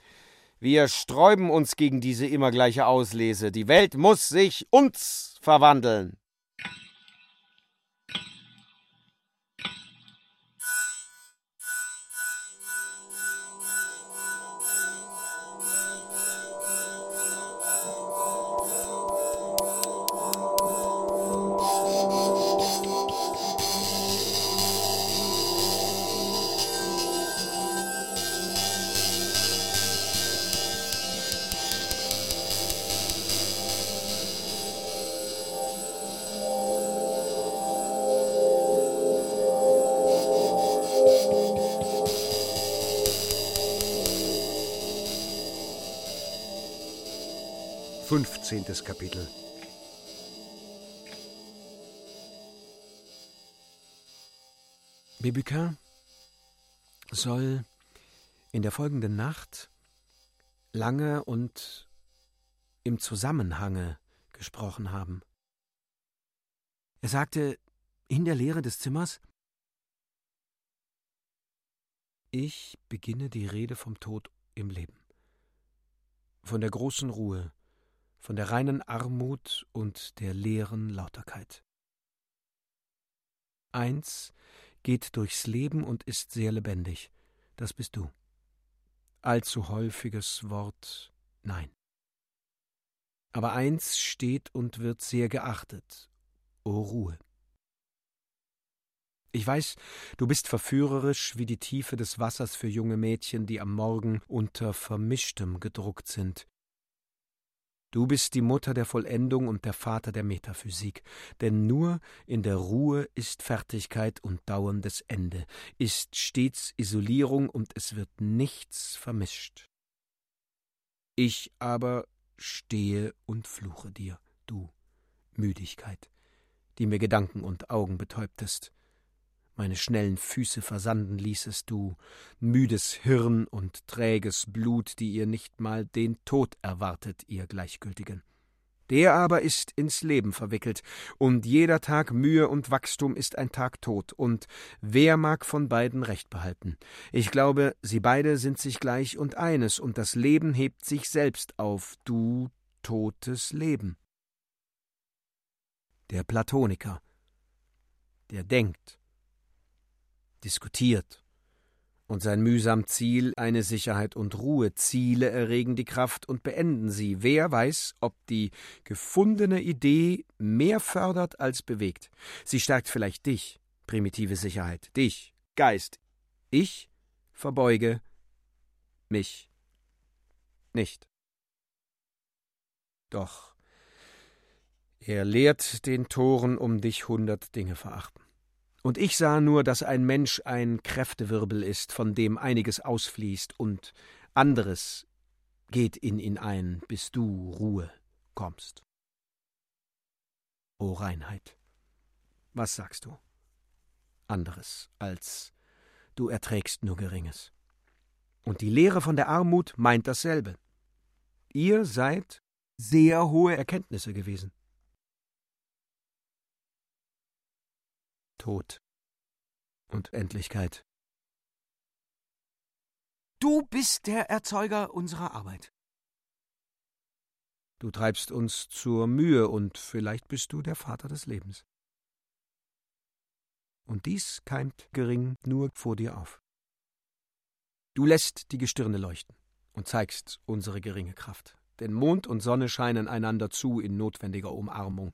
Wir sträuben uns gegen diese immer gleiche Auslese. Die Welt muss sich uns verwandeln. 15. Kapitel Bibuquin soll in der folgenden Nacht lange und im Zusammenhange gesprochen haben. Er sagte in der Leere des Zimmers Ich beginne die Rede vom Tod im Leben, von der großen Ruhe, von der reinen Armut und der leeren Lauterkeit. Eins geht durchs Leben und ist sehr lebendig, das bist du. Allzu häufiges Wort Nein. Aber eins steht und wird sehr geachtet, o Ruhe. Ich weiß, du bist verführerisch wie die Tiefe des Wassers für junge Mädchen, die am Morgen unter Vermischtem gedruckt sind, Du bist die Mutter der Vollendung und der Vater der Metaphysik, denn nur in der Ruhe ist Fertigkeit und dauerndes Ende, ist stets Isolierung und es wird nichts vermischt. Ich aber stehe und fluche dir, du Müdigkeit, die mir Gedanken und Augen betäubtest meine schnellen Füße versanden ließest du, müdes Hirn und träges Blut, die ihr nicht mal den Tod erwartet, ihr Gleichgültigen. Der aber ist ins Leben verwickelt, und jeder Tag Mühe und Wachstum ist ein Tag Tod, und wer mag von beiden Recht behalten? Ich glaube, sie beide sind sich gleich und eines, und das Leben hebt sich selbst auf, du totes Leben. Der Platoniker, der denkt, diskutiert. Und sein mühsam Ziel eine Sicherheit und Ruhe. Ziele erregen die Kraft und beenden sie. Wer weiß, ob die gefundene Idee mehr fördert als bewegt. Sie stärkt vielleicht dich, primitive Sicherheit, dich, Geist. Ich verbeuge mich nicht. Doch er lehrt den Toren um dich hundert Dinge verachten. Und ich sah nur, dass ein Mensch ein Kräftewirbel ist, von dem einiges ausfließt, und anderes geht in ihn ein, bis du Ruhe kommst. O Reinheit, was sagst du? Anderes als du erträgst nur Geringes. Und die Lehre von der Armut meint dasselbe. Ihr seid sehr hohe Erkenntnisse gewesen. Tod und Endlichkeit. Du bist der Erzeuger unserer Arbeit. Du treibst uns zur Mühe und vielleicht bist du der Vater des Lebens. Und dies keimt gering nur vor dir auf. Du lässt die Gestirne leuchten und zeigst unsere geringe Kraft, denn Mond und Sonne scheinen einander zu in notwendiger Umarmung.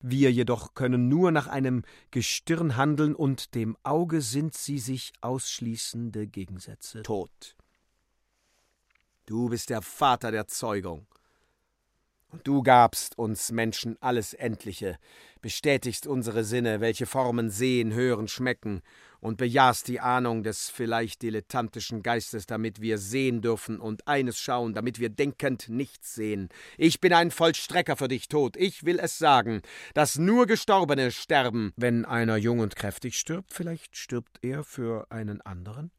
Wir jedoch können nur nach einem Gestirn handeln, und dem Auge sind sie sich ausschließende Gegensätze. Tod. Du bist der Vater der Zeugung. Und du gabst uns Menschen alles Endliche, bestätigst unsere Sinne, welche Formen sehen, hören, schmecken, und bejahst die Ahnung des vielleicht dilettantischen Geistes, damit wir sehen dürfen und eines schauen, damit wir denkend nichts sehen. Ich bin ein Vollstrecker für dich, Tod. Ich will es sagen, dass nur Gestorbene sterben. Wenn einer jung und kräftig stirbt, vielleicht stirbt er für einen anderen?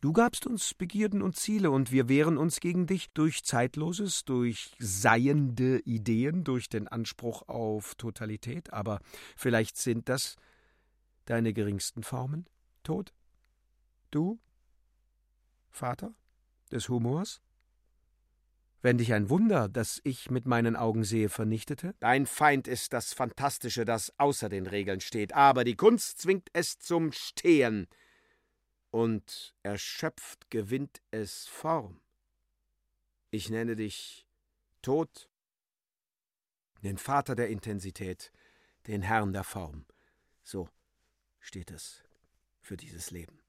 Du gabst uns Begierden und Ziele, und wir wehren uns gegen dich durch Zeitloses, durch seiende Ideen, durch den Anspruch auf Totalität, aber vielleicht sind das deine geringsten Formen, Tod? Du, Vater des Humors? Wenn dich ein Wunder, das ich mit meinen Augen sehe, vernichtete? Dein Feind ist das Fantastische, das außer den Regeln steht, aber die Kunst zwingt es zum Stehen und erschöpft gewinnt es Form. Ich nenne dich Tod, den Vater der Intensität, den Herrn der Form. So steht es für dieses Leben.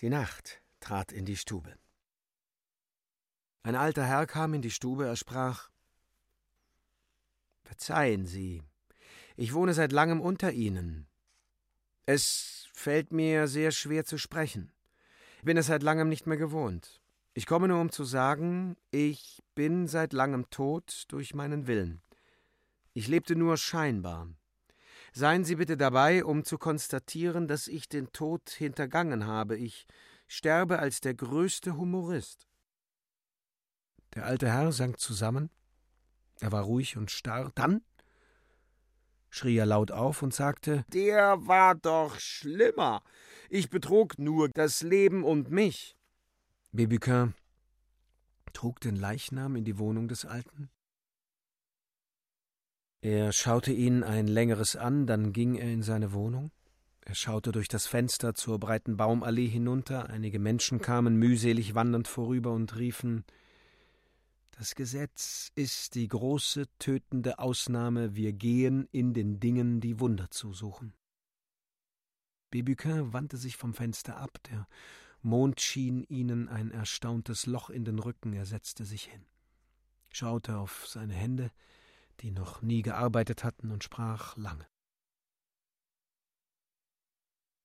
Die Nacht trat in die Stube. Ein alter Herr kam in die Stube, er sprach Verzeihen Sie, ich wohne seit langem unter Ihnen. Es fällt mir sehr schwer zu sprechen. Ich bin es seit langem nicht mehr gewohnt. Ich komme nur, um zu sagen, ich bin seit langem tot durch meinen Willen. Ich lebte nur scheinbar. Seien Sie bitte dabei, um zu konstatieren, dass ich den Tod hintergangen habe. Ich sterbe als der größte Humorist. Der alte Herr sank zusammen. Er war ruhig und starr. Dann schrie er laut auf und sagte Der war doch schlimmer. Ich betrog nur das Leben und mich. Bébuquin trug den Leichnam in die Wohnung des Alten. Er schaute ihn ein längeres an, dann ging er in seine Wohnung. Er schaute durch das Fenster zur breiten Baumallee hinunter, einige Menschen kamen mühselig wandernd vorüber und riefen das Gesetz ist die große tötende Ausnahme, wir gehen in den Dingen die Wunder zu suchen. Bébuquin wandte sich vom Fenster ab, der Mond schien ihnen ein erstauntes Loch in den Rücken, er setzte sich hin, schaute auf seine Hände, die noch nie gearbeitet hatten, und sprach lange.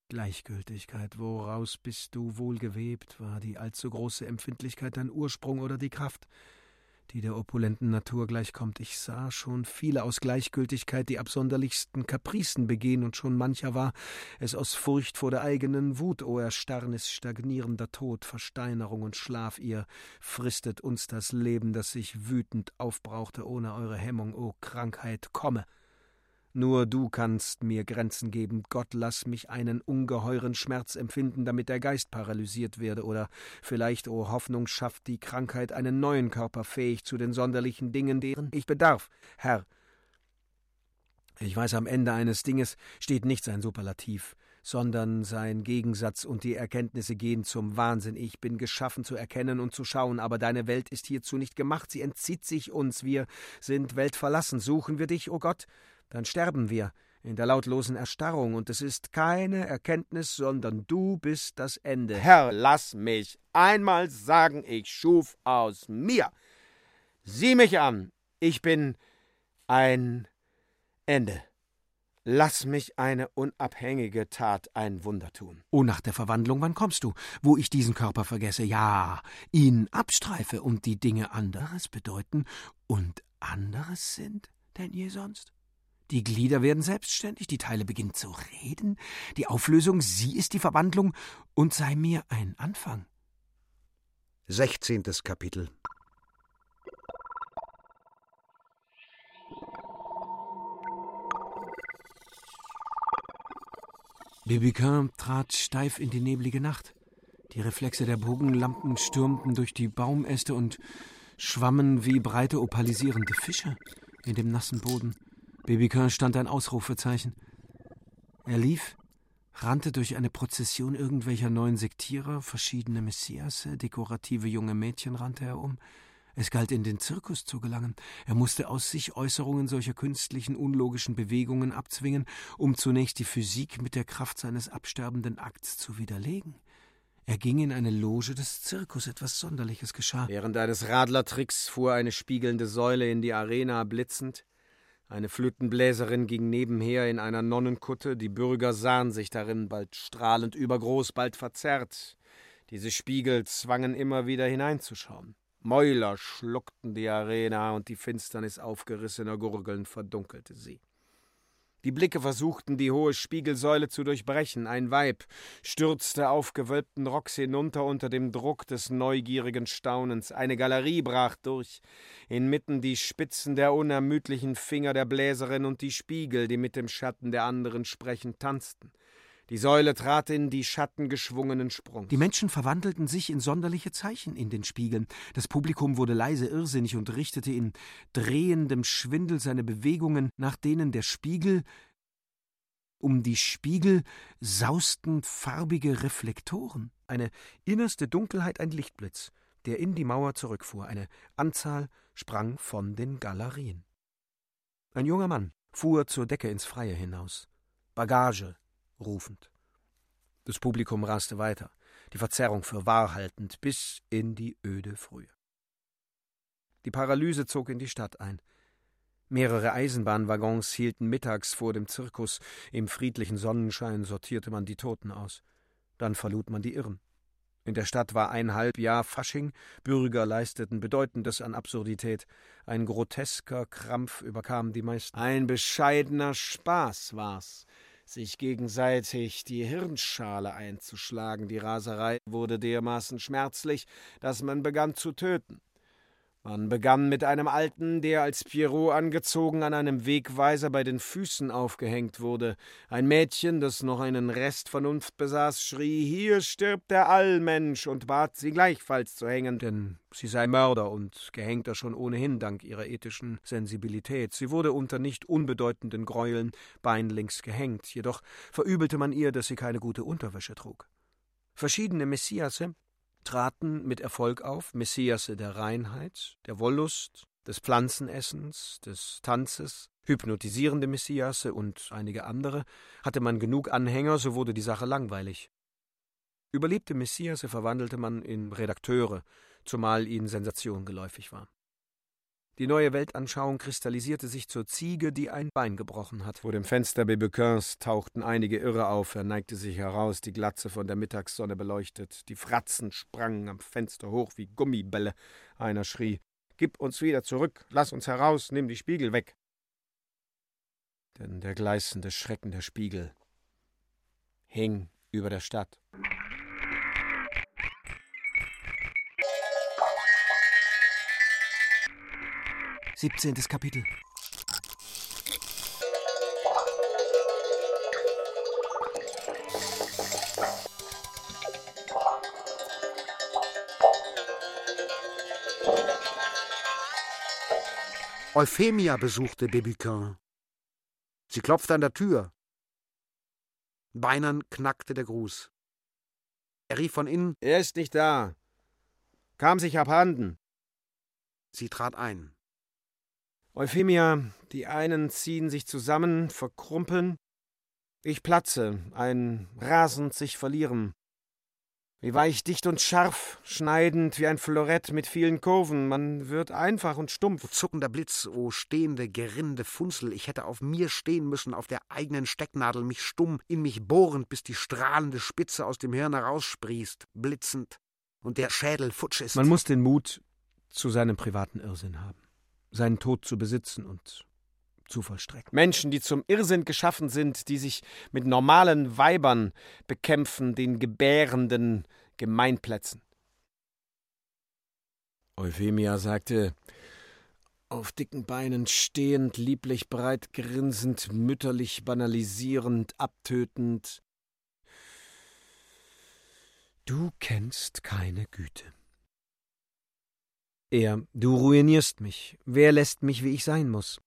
Gleichgültigkeit, woraus bist du wohl gewebt, war die allzu große Empfindlichkeit dein Ursprung oder die Kraft, die der opulenten Natur gleichkommt. Ich sah schon viele aus Gleichgültigkeit die absonderlichsten Kapricen begehen, und schon mancher war es aus Furcht vor der eigenen Wut, o Erstarrnis, stagnierender Tod, Versteinerung und Schlaf, ihr fristet uns das Leben, das sich wütend aufbrauchte ohne eure Hemmung, o Krankheit, komme! Nur du kannst mir Grenzen geben. Gott, lass mich einen ungeheuren Schmerz empfinden, damit der Geist paralysiert werde. Oder vielleicht, o oh Hoffnung, schafft die Krankheit einen neuen Körper fähig zu den sonderlichen Dingen, deren ich bedarf. Herr, ich weiß, am Ende eines Dinges steht nicht sein Superlativ, sondern sein Gegensatz und die Erkenntnisse gehen zum Wahnsinn. Ich bin geschaffen zu erkennen und zu schauen, aber deine Welt ist hierzu nicht gemacht. Sie entzieht sich uns. Wir sind weltverlassen. Suchen wir dich, o oh Gott? Dann sterben wir in der lautlosen Erstarrung, und es ist keine Erkenntnis, sondern du bist das Ende. Herr, lass mich einmal sagen, ich schuf aus mir. Sieh mich an, ich bin ein Ende. Lass mich eine unabhängige Tat ein Wunder tun. Oh, nach der Verwandlung, wann kommst du? Wo ich diesen Körper vergesse, ja, ihn abstreife und die Dinge anderes bedeuten und anderes sind denn je sonst? Die Glieder werden selbstständig, die Teile beginnen zu reden, die Auflösung, sie ist die Verwandlung und sei mir ein Anfang. Sechzehntes Kapitel Bibiquin trat steif in die neblige Nacht. Die Reflexe der Bogenlampen stürmten durch die Baumäste und schwammen wie breite opalisierende Fische in dem nassen Boden. Babycurn stand ein Ausrufezeichen. Er lief, rannte durch eine Prozession irgendwelcher neuen Sektierer, verschiedene Messiasse, dekorative junge Mädchen rannte er um. Es galt, in den Zirkus zu gelangen. Er musste aus sich Äußerungen solcher künstlichen, unlogischen Bewegungen abzwingen, um zunächst die Physik mit der Kraft seines absterbenden Akts zu widerlegen. Er ging in eine Loge des Zirkus, etwas Sonderliches geschah. Während eines Radlertricks fuhr eine spiegelnde Säule in die Arena blitzend. Eine Flötenbläserin ging nebenher in einer Nonnenkutte, die Bürger sahen sich darin, bald strahlend übergroß, bald verzerrt. Diese Spiegel zwangen immer wieder hineinzuschauen. Mäuler schluckten die Arena, und die Finsternis aufgerissener Gurgeln verdunkelte sie. Die Blicke versuchten, die hohe Spiegelsäule zu durchbrechen. Ein Weib stürzte aufgewölbten Rocks hinunter unter dem Druck des neugierigen Staunens. Eine Galerie brach durch. Inmitten die Spitzen der unermüdlichen Finger der Bläserin und die Spiegel, die mit dem Schatten der anderen sprechend tanzten. Die Säule trat in die schattengeschwungenen Sprung. Die Menschen verwandelten sich in sonderliche Zeichen in den Spiegeln. Das Publikum wurde leise irrsinnig und richtete in drehendem Schwindel seine Bewegungen nach denen der Spiegel. Um die Spiegel sausten farbige Reflektoren. Eine innerste Dunkelheit, ein Lichtblitz, der in die Mauer zurückfuhr. Eine Anzahl sprang von den Galerien. Ein junger Mann fuhr zur Decke ins Freie hinaus. Bagage rufend. Das Publikum raste weiter, die Verzerrung für wahr haltend, bis in die öde Frühe. Die Paralyse zog in die Stadt ein. Mehrere Eisenbahnwaggons hielten mittags vor dem Zirkus. Im friedlichen Sonnenschein sortierte man die Toten aus. Dann verlud man die Irren. In der Stadt war ein halb Jahr Fasching, Bürger leisteten Bedeutendes an Absurdität. Ein grotesker Krampf überkam die meisten. Ein bescheidener Spaß war's, sich gegenseitig die Hirnschale einzuschlagen. Die Raserei wurde dermaßen schmerzlich, dass man begann zu töten. Man begann mit einem Alten, der als Pierrot angezogen an einem Wegweiser bei den Füßen aufgehängt wurde. Ein Mädchen, das noch einen Rest Vernunft besaß, schrie: Hier stirbt der Allmensch und bat sie gleichfalls zu hängen, denn sie sei Mörder und Gehängter schon ohnehin dank ihrer ethischen Sensibilität. Sie wurde unter nicht unbedeutenden Gräueln beinlings gehängt, jedoch verübelte man ihr, dass sie keine gute Unterwäsche trug. Verschiedene Messiasse traten mit Erfolg auf, Messiasse der Reinheit, der Wollust, des Pflanzenessens, des Tanzes, hypnotisierende Messiasse und einige andere. Hatte man genug Anhänger, so wurde die Sache langweilig. Überlebte Messiasse verwandelte man in Redakteure, zumal ihnen Sensation geläufig war. Die neue Weltanschauung kristallisierte sich zur Ziege, die ein Bein gebrochen hat. Vor dem Fenster Bebequins tauchten einige Irre auf. Er neigte sich heraus, die Glatze von der Mittagssonne beleuchtet. Die Fratzen sprangen am Fenster hoch wie Gummibälle. Einer schrie: Gib uns wieder zurück, lass uns heraus, nimm die Spiegel weg. Denn der gleißende Schrecken der Spiegel hing über der Stadt. 17. Kapitel Euphemia besuchte Bebuquin. Sie klopfte an der Tür. Beinern knackte der Gruß. Er rief von innen: Er ist nicht da. Kam sich abhanden. Sie trat ein. Euphemia, die einen ziehen sich zusammen, verkrumpeln. Ich platze, ein rasend sich verlieren. Wie weich, dicht und scharf, schneidend wie ein Florett mit vielen Kurven. Man wird einfach und stumpf. O zuckender Blitz, o stehende, gerinnende Funzel, ich hätte auf mir stehen müssen, auf der eigenen Stecknadel, mich stumm, in mich bohrend, bis die strahlende Spitze aus dem Hirn heraussprießt, blitzend, und der Schädel futsch ist. Man muss den Mut zu seinem privaten Irrsinn haben seinen Tod zu besitzen und zu vollstrecken. Menschen, die zum Irrsinn geschaffen sind, die sich mit normalen Weibern bekämpfen, den gebärenden Gemeinplätzen. Euphemia sagte, auf dicken Beinen stehend, lieblich breit grinsend, mütterlich banalisierend, abtötend. Du kennst keine Güte. Er, du ruinierst mich. Wer lässt mich, wie ich sein muss?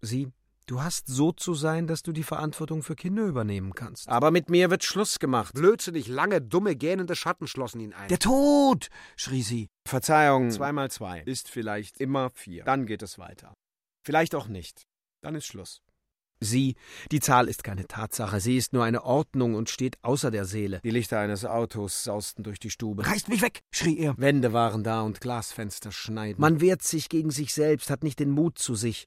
Sie, du hast so zu sein, dass du die Verantwortung für Kinder übernehmen kannst. Aber mit mir wird Schluss gemacht. Blödsinnig lange, dumme, gähnende Schatten schlossen ihn ein. Der Tod! schrie sie. Verzeihung, zweimal zwei ist vielleicht immer vier. Dann geht es weiter. Vielleicht auch nicht. Dann ist Schluss. Sie, die Zahl ist keine Tatsache, sie ist nur eine Ordnung und steht außer der Seele. Die Lichter eines Autos sausten durch die Stube. Reißt mich weg, schrie er. Wände waren da und Glasfenster schneiden. Man wehrt sich gegen sich selbst, hat nicht den Mut zu sich.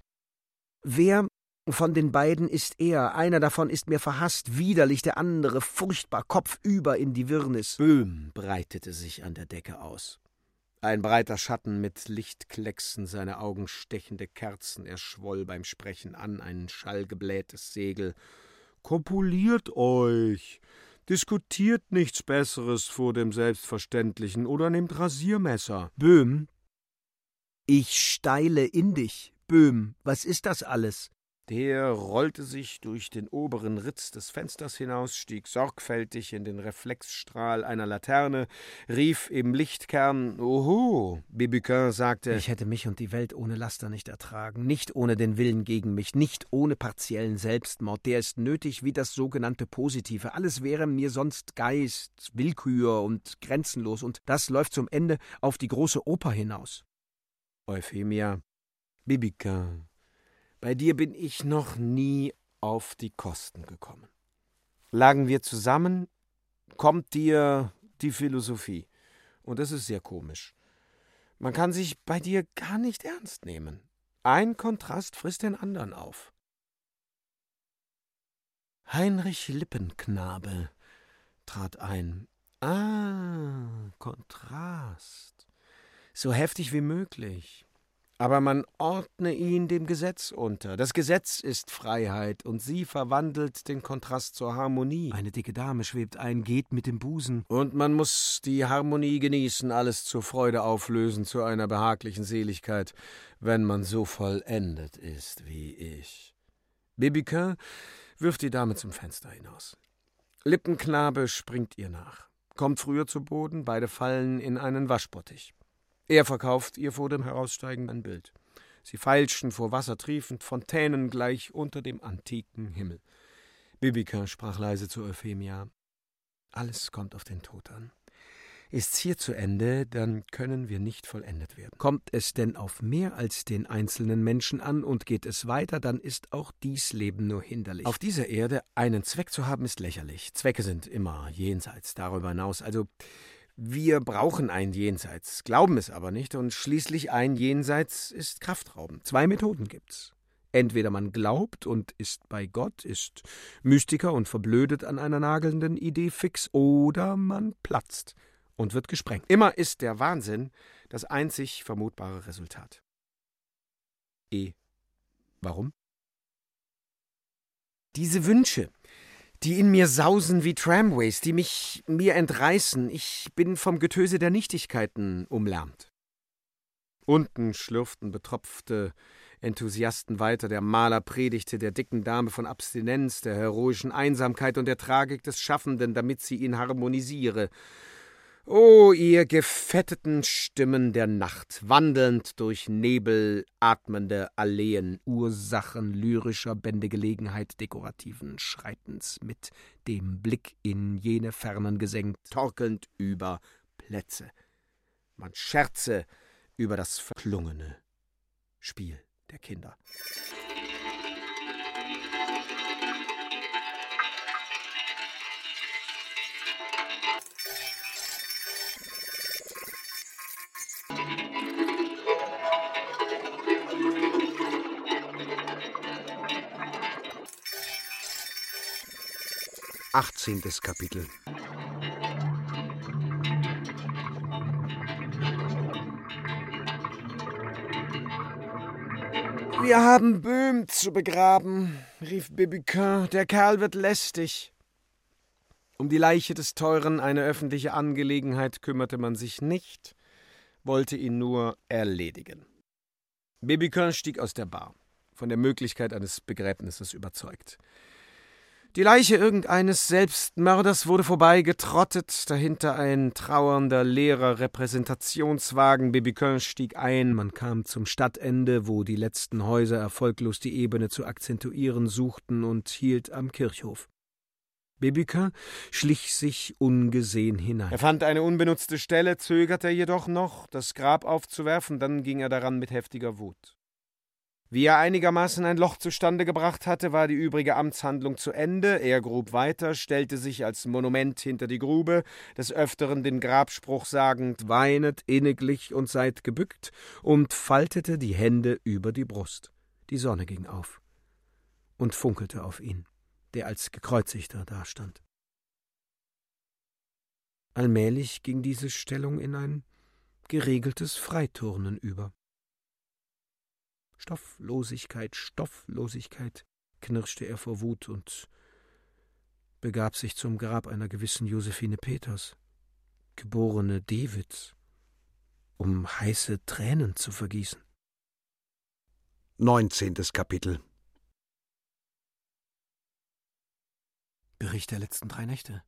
Wer von den beiden ist er? Einer davon ist mir verhasst, widerlich, der andere furchtbar, kopfüber in die Wirrnis. Böhm breitete sich an der Decke aus. Ein breiter Schatten mit Lichtklecksen, seine Augen stechende Kerzen, er schwoll beim Sprechen an, ein schallgeblähtes Segel. Kopuliert euch! Diskutiert nichts Besseres vor dem Selbstverständlichen oder nehmt Rasiermesser. Böhm, ich steile in dich. Böhm, was ist das alles? Der rollte sich durch den oberen Ritz des Fensters hinaus, stieg sorgfältig in den Reflexstrahl einer Laterne, rief im Lichtkern Oho. Bibiquin sagte Ich hätte mich und die Welt ohne Laster nicht ertragen, nicht ohne den Willen gegen mich, nicht ohne partiellen Selbstmord. Der ist nötig wie das sogenannte Positive. Alles wäre mir sonst Geist, Willkür und grenzenlos, und das läuft zum Ende auf die große Oper hinaus. Euphemia, Bibiquin, bei dir bin ich noch nie auf die Kosten gekommen. Lagen wir zusammen, kommt dir die Philosophie. Und das ist sehr komisch. Man kann sich bei dir gar nicht ernst nehmen. Ein Kontrast frisst den anderen auf. Heinrich Lippenknabe trat ein. Ah, Kontrast. So heftig wie möglich aber man ordne ihn dem Gesetz unter. Das Gesetz ist Freiheit, und sie verwandelt den Kontrast zur Harmonie. Eine dicke Dame schwebt ein, geht mit dem Busen. Und man muss die Harmonie genießen, alles zur Freude auflösen, zu einer behaglichen Seligkeit, wenn man so vollendet ist wie ich. Bibiquin wirft die Dame zum Fenster hinaus. Lippenknabe springt ihr nach, kommt früher zu Boden, beide fallen in einen Waschbottich. Er verkauft ihr vor dem Heraussteigen ein Bild. Sie feilschen vor Wasser triefend, Fontänen gleich unter dem antiken Himmel. Bibica sprach leise zu Euphemia. Alles kommt auf den Tod an. Ist's hier zu Ende, dann können wir nicht vollendet werden. Kommt es denn auf mehr als den einzelnen Menschen an und geht es weiter, dann ist auch dies Leben nur hinderlich. Auf dieser Erde einen Zweck zu haben, ist lächerlich. Zwecke sind immer jenseits, darüber hinaus. Also wir brauchen ein Jenseits, glauben es aber nicht, und schließlich ein Jenseits ist kraftraubend. Zwei Methoden gibt's. Entweder man glaubt und ist bei Gott, ist Mystiker und verblödet an einer nagelnden Idee fix, oder man platzt und wird gesprengt. Immer ist der Wahnsinn das einzig vermutbare Resultat. E. Warum? Diese Wünsche, die in mir sausen wie Tramways, die mich mir entreißen. Ich bin vom Getöse der Nichtigkeiten umlärmt. Unten schlürften betropfte Enthusiasten weiter. Der Maler predigte der dicken Dame von Abstinenz, der heroischen Einsamkeit und der Tragik des Schaffenden, damit sie ihn harmonisiere. O ihr gefetteten Stimmen der Nacht, wandelnd durch Nebel, atmende Alleen, Ursachen lyrischer Bändegelegenheit dekorativen Schreitens, mit dem Blick in jene Fernen gesenkt, torkelnd über Plätze. Man scherze über das verklungene Spiel der Kinder. 18. Kapitel Wir haben Böhm zu begraben, rief Bibiquin. Der Kerl wird lästig. Um die Leiche des Teuren, eine öffentliche Angelegenheit, kümmerte man sich nicht, wollte ihn nur erledigen. Bibiquin stieg aus der Bar, von der Möglichkeit eines Begräbnisses überzeugt. Die Leiche irgendeines Selbstmörders wurde vorbeigetrottet, dahinter ein trauernder, leerer Repräsentationswagen. Bibiquin stieg ein, man kam zum Stadtende, wo die letzten Häuser erfolglos die Ebene zu akzentuieren suchten und hielt am Kirchhof. Bibiquin schlich sich ungesehen hinein. Er fand eine unbenutzte Stelle, zögerte jedoch noch, das Grab aufzuwerfen, dann ging er daran mit heftiger Wut. Wie er einigermaßen ein Loch zustande gebracht hatte, war die übrige Amtshandlung zu Ende. Er grub weiter, stellte sich als Monument hinter die Grube, des Öfteren den Grabspruch sagend: Weinet inniglich und seid gebückt, und faltete die Hände über die Brust. Die Sonne ging auf und funkelte auf ihn, der als Gekreuzigter dastand. Allmählich ging diese Stellung in ein geregeltes Freiturnen über. Stofflosigkeit, Stofflosigkeit, knirschte er vor Wut und begab sich zum Grab einer gewissen Josephine Peters, geborene Davids, um heiße Tränen zu vergießen. Neunzehntes Kapitel Bericht der letzten drei Nächte.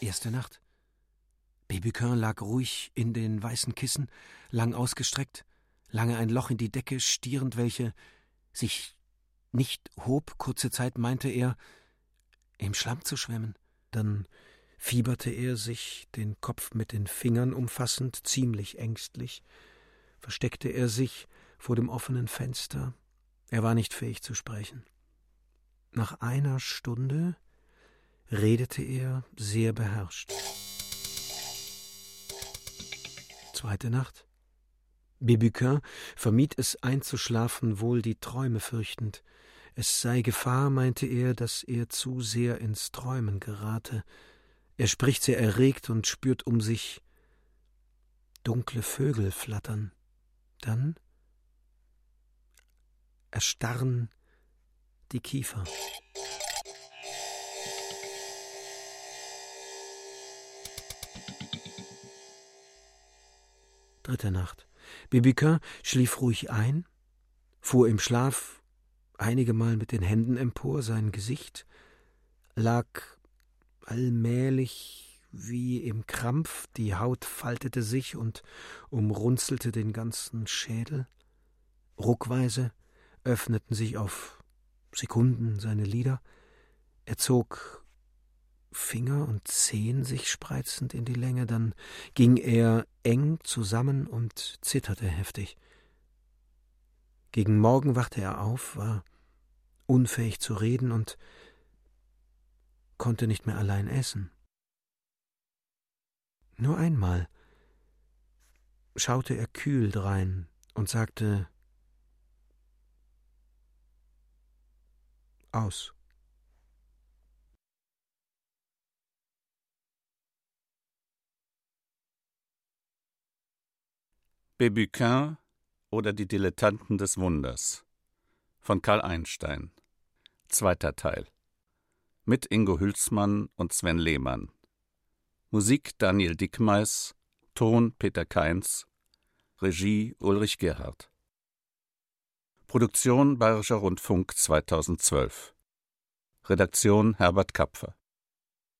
Erste Nacht. Babyquin lag ruhig in den weißen Kissen, lang ausgestreckt, lange ein Loch in die Decke stierend, welche sich nicht hob. Kurze Zeit meinte er, im Schlamm zu schwimmen. Dann fieberte er sich, den Kopf mit den Fingern umfassend, ziemlich ängstlich, versteckte er sich vor dem offenen Fenster. Er war nicht fähig zu sprechen. Nach einer Stunde redete er sehr beherrscht. Zweite Nacht. Bébuquin vermied es einzuschlafen, wohl die Träume fürchtend. Es sei Gefahr, meinte er, dass er zu sehr ins Träumen gerate. Er spricht sehr erregt und spürt um sich dunkle Vögel flattern. Dann erstarren die Kiefer. Dritte Nacht. Bibiquin schlief ruhig ein, fuhr im Schlaf einigemal mit den Händen empor, sein Gesicht lag allmählich wie im Krampf, die Haut faltete sich und umrunzelte den ganzen Schädel. Ruckweise öffneten sich auf Sekunden seine Lider, er zog Finger und Zehen sich spreizend in die Länge, dann ging er eng zusammen und zitterte heftig. Gegen Morgen wachte er auf, war unfähig zu reden und konnte nicht mehr allein essen. Nur einmal schaute er kühl drein und sagte aus. Bébuquin oder die Dilettanten des Wunders von Karl Einstein. Zweiter Teil. Mit Ingo Hülsmann und Sven Lehmann. Musik Daniel Dickmeis, Ton Peter Keins, Regie Ulrich Gerhardt. Produktion Bayerischer Rundfunk 2012. Redaktion Herbert Kapfer